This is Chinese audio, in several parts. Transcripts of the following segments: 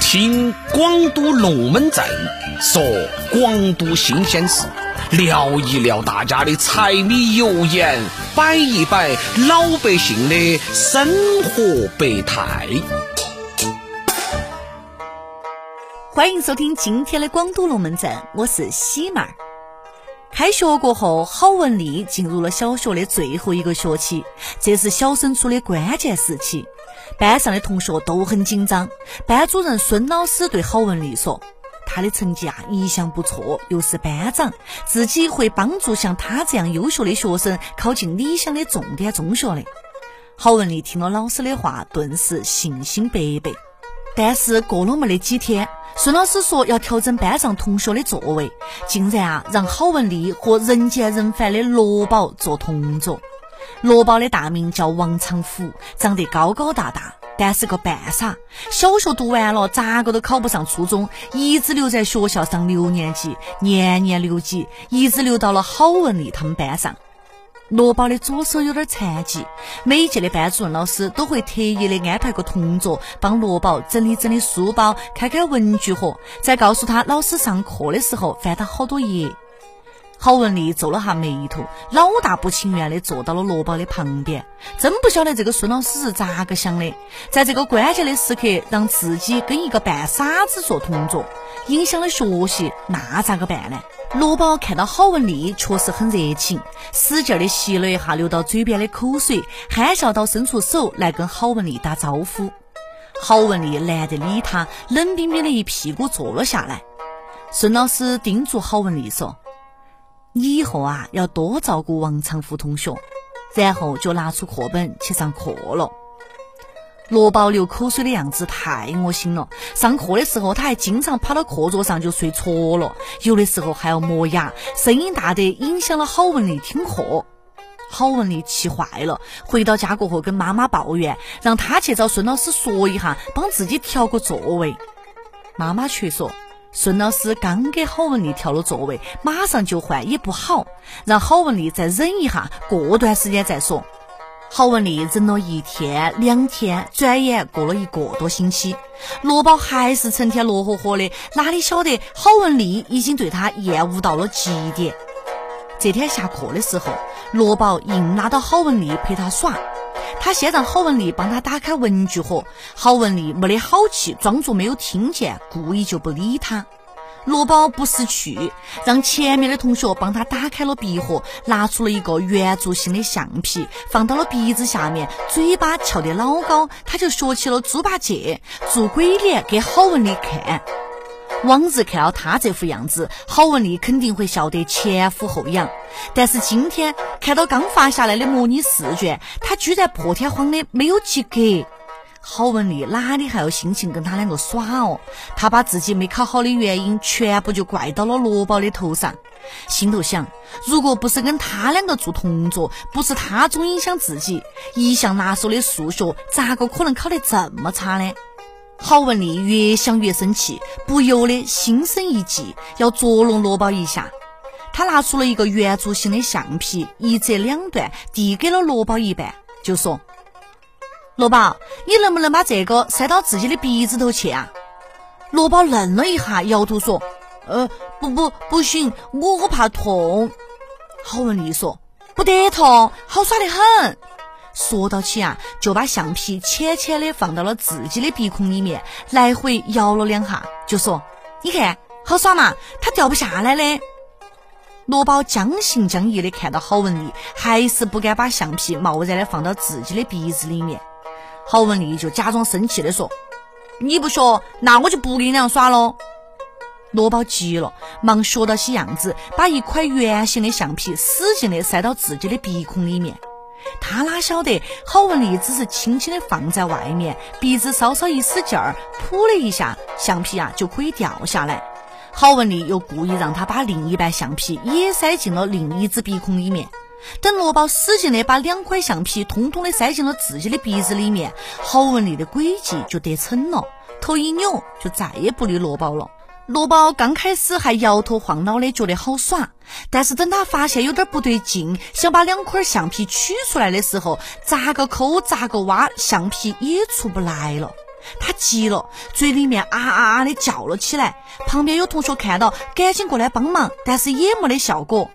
听广都龙门阵说广都新鲜事，聊一聊大家的柴米油盐，摆一摆老百姓的生活百态。欢迎收听今天的广都龙门阵，我是喜妹儿。开学过后，郝文丽进入了小学的最后一个学期，这是小升初的关键时期。班上的同学都很紧张。班主任孙老师对郝文丽说：“他的成绩啊一向不错，又是班长，自己会帮助像他这样优秀的学生考进理想的重点中学的。”郝文丽听了老师的话，顿时信心百倍。但是过了没得几天，孙老师说要调整班上同学的座位，竟然啊让郝文丽和人见人烦的罗宝做同桌。罗宝的大名叫王长福，长得高高大大，但是个半傻。小学读完了，咋个都考不上初中，一直留在学校上六年级，年年留级，一直留到了郝文丽他们班上。罗宝的左手有点残疾，每一届的班主任老师都会特意的安排个同桌帮罗宝整理整理书包，开开文具盒，再告诉他老师上课的时候翻到好多页。郝文丽皱了下眉头，老大不情愿的坐到了罗宝的旁边。真不晓得这个孙老师是咋个想的，在这个关键的时刻，让自己跟一个半傻子做同桌，影响了学习，那咋个办呢？罗宝看到郝文丽确实很热情，使劲的吸了一下流到嘴边的口水，憨笑到伸出手来跟郝文丽打招呼。郝文丽懒得理他，冷冰冰的一屁股坐了下来。孙老师叮嘱郝文丽说。你以后啊要多照顾王长福同学，然后就拿出课本去上课了。罗宝流口水的样子太恶心了。上课的时候，他还经常跑到课桌上就睡着了，有的时候还要磨牙，声音大得影响了郝文丽听课。郝文丽气坏了，回到家过后跟妈妈抱怨，让他去找孙老师说一下，帮自己调个座位。妈妈却说。孙老师刚给郝文丽调了座位，马上就换也不好，让郝文丽再忍一下，过段时间再说。郝文丽忍了一天两天，转眼过了一个多星期，罗宝还是成天乐呵呵的，哪里晓得郝文丽已经对他厌恶到了极点。这天下课的时候，罗宝硬拉到郝文丽陪他耍。他先让郝文丽帮他打开文具盒，郝文丽没得好气，装作没有听见，故意就不理他。罗宝不识趣，让前面的同学帮他打开了笔盒，拿出了一个圆柱形的橡皮，放到了鼻子下面，嘴巴翘得老高，他就学起了猪八戒，做鬼脸给郝文丽看。往日看到他这副样子，郝文丽肯定会笑得前俯后仰。但是今天看到刚发下来的模拟试卷，他居然破天荒的没有及格。郝文丽哪里还有心情跟他两个耍哦？他把自己没考好的原因全部就怪到了罗宝的头上，心头想：如果不是跟他两个做同桌，不是他总影响自己，一向拿手的数学咋个可能考得这么差呢？郝文丽越想越生气，不由得心生一计，要捉弄罗宝一下。他拿出了一个圆柱形的橡皮，一折两段，递给了罗宝一半，就说：“罗宝，你能不能把这个塞到自己的鼻子头去啊？”罗宝愣了一下，摇头说：“呃，不不不行，我我怕痛。”郝文丽说：“不得痛，好耍得很。”说到起啊，就把橡皮浅浅的放到了自己的鼻孔里面，来回摇了两下，就说：“你看好耍嘛，它掉不下来的。”罗宝将信将疑的看到郝文丽，还是不敢把橡皮贸然的放到自己的鼻子里面。郝文丽就假装生气的说：“你不学，那我就不跟你俩耍喽。”罗宝急了，忙学到起样子，把一块圆形的橡皮使劲的塞到自己的鼻孔里面。他哪晓得郝文丽只是轻轻的放在外面，鼻子稍稍一使劲儿，噗的一下，橡皮啊就可以掉下来。郝文丽又故意让他把另一半橡皮也塞进了另一只鼻孔里面。等罗宝使劲的把两块橡皮通通的塞进了自己的鼻子里面，郝文丽的诡计就得逞了，头一扭就再也不理罗宝了。罗宝刚开始还摇头晃脑的，觉得好耍。但是等他发现有点不对劲，想把两块橡皮取出来的时候，咋个抠咋个挖，橡皮也出不来了。他急了，嘴里面啊啊啊的叫了起来。旁边有同学看到，赶紧过来帮忙，但是也没得效果。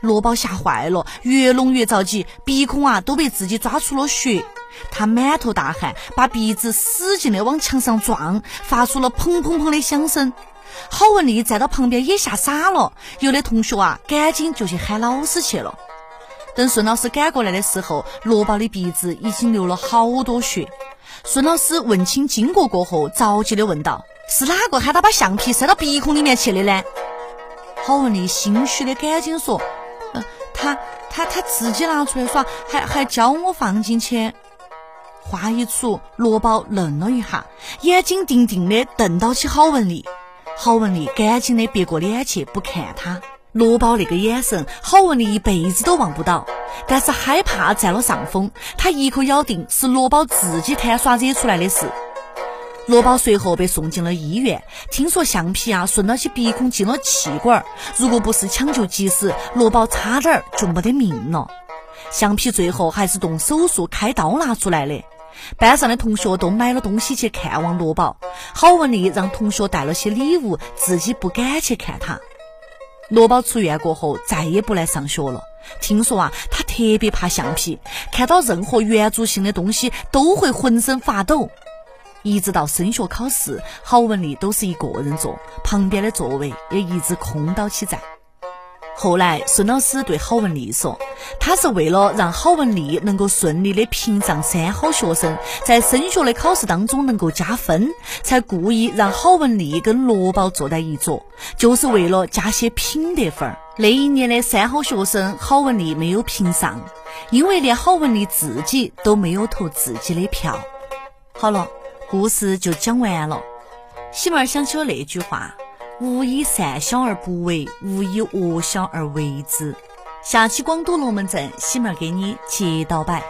罗宝吓坏了，越弄越着急，鼻孔啊都被自己抓出了血。他满头大汗，把鼻子使劲的往墙上撞，发出了砰砰砰的响声。郝文丽站到旁边也吓傻了，有的同学啊赶紧就去喊老师去了。等孙老师赶过来的时候，罗宝的鼻子已经流了好多血。孙老师问清经过过后，着急的问道：“是哪个喊他把橡皮塞到鼻孔里面去的呢？”郝文丽心虚的赶紧说：“呃，他他他自己拿出来耍，还还教我放进去。”话一出，罗宝愣了一下，眼睛定定的瞪到起郝文丽。郝文丽赶紧的别过脸去，不看他。罗宝那个眼神，郝文丽一辈子都忘不到。但是害怕占了上风，他一口咬定是罗宝自己贪耍惹出来的事。罗宝随后被送进了医院，听说橡皮啊顺到起鼻孔进了气管，如果不是抢救及时，罗宝差点就没得命了。橡皮最后还是动手术开刀拿出来的。班上的同学都买了东西去看望罗宝，郝文丽让同学带了些礼物，自己不敢去看他。罗宝出院过后再也不来上学了。听说啊，他特别怕橡皮，看到任何圆柱形的东西都会浑身发抖。一直到升学考试，郝文丽都是一个人坐，旁边的座位也一直空到起在。后来，孙老师对郝文丽说：“他是为了让郝文丽能够顺利的评上三好学生，在升学的考试当中能够加分，才故意让郝文丽跟罗宝坐在一桌，就是为了加些品德分儿。那一年的三好学生，郝文丽没有评上，因为连郝文丽自己都没有投自己的票。好了，故事就讲完了。喜妹儿想起了那句话。”勿以善小而不为，勿以恶小而为之。下期广东龙门阵，喜妹给你接到摆。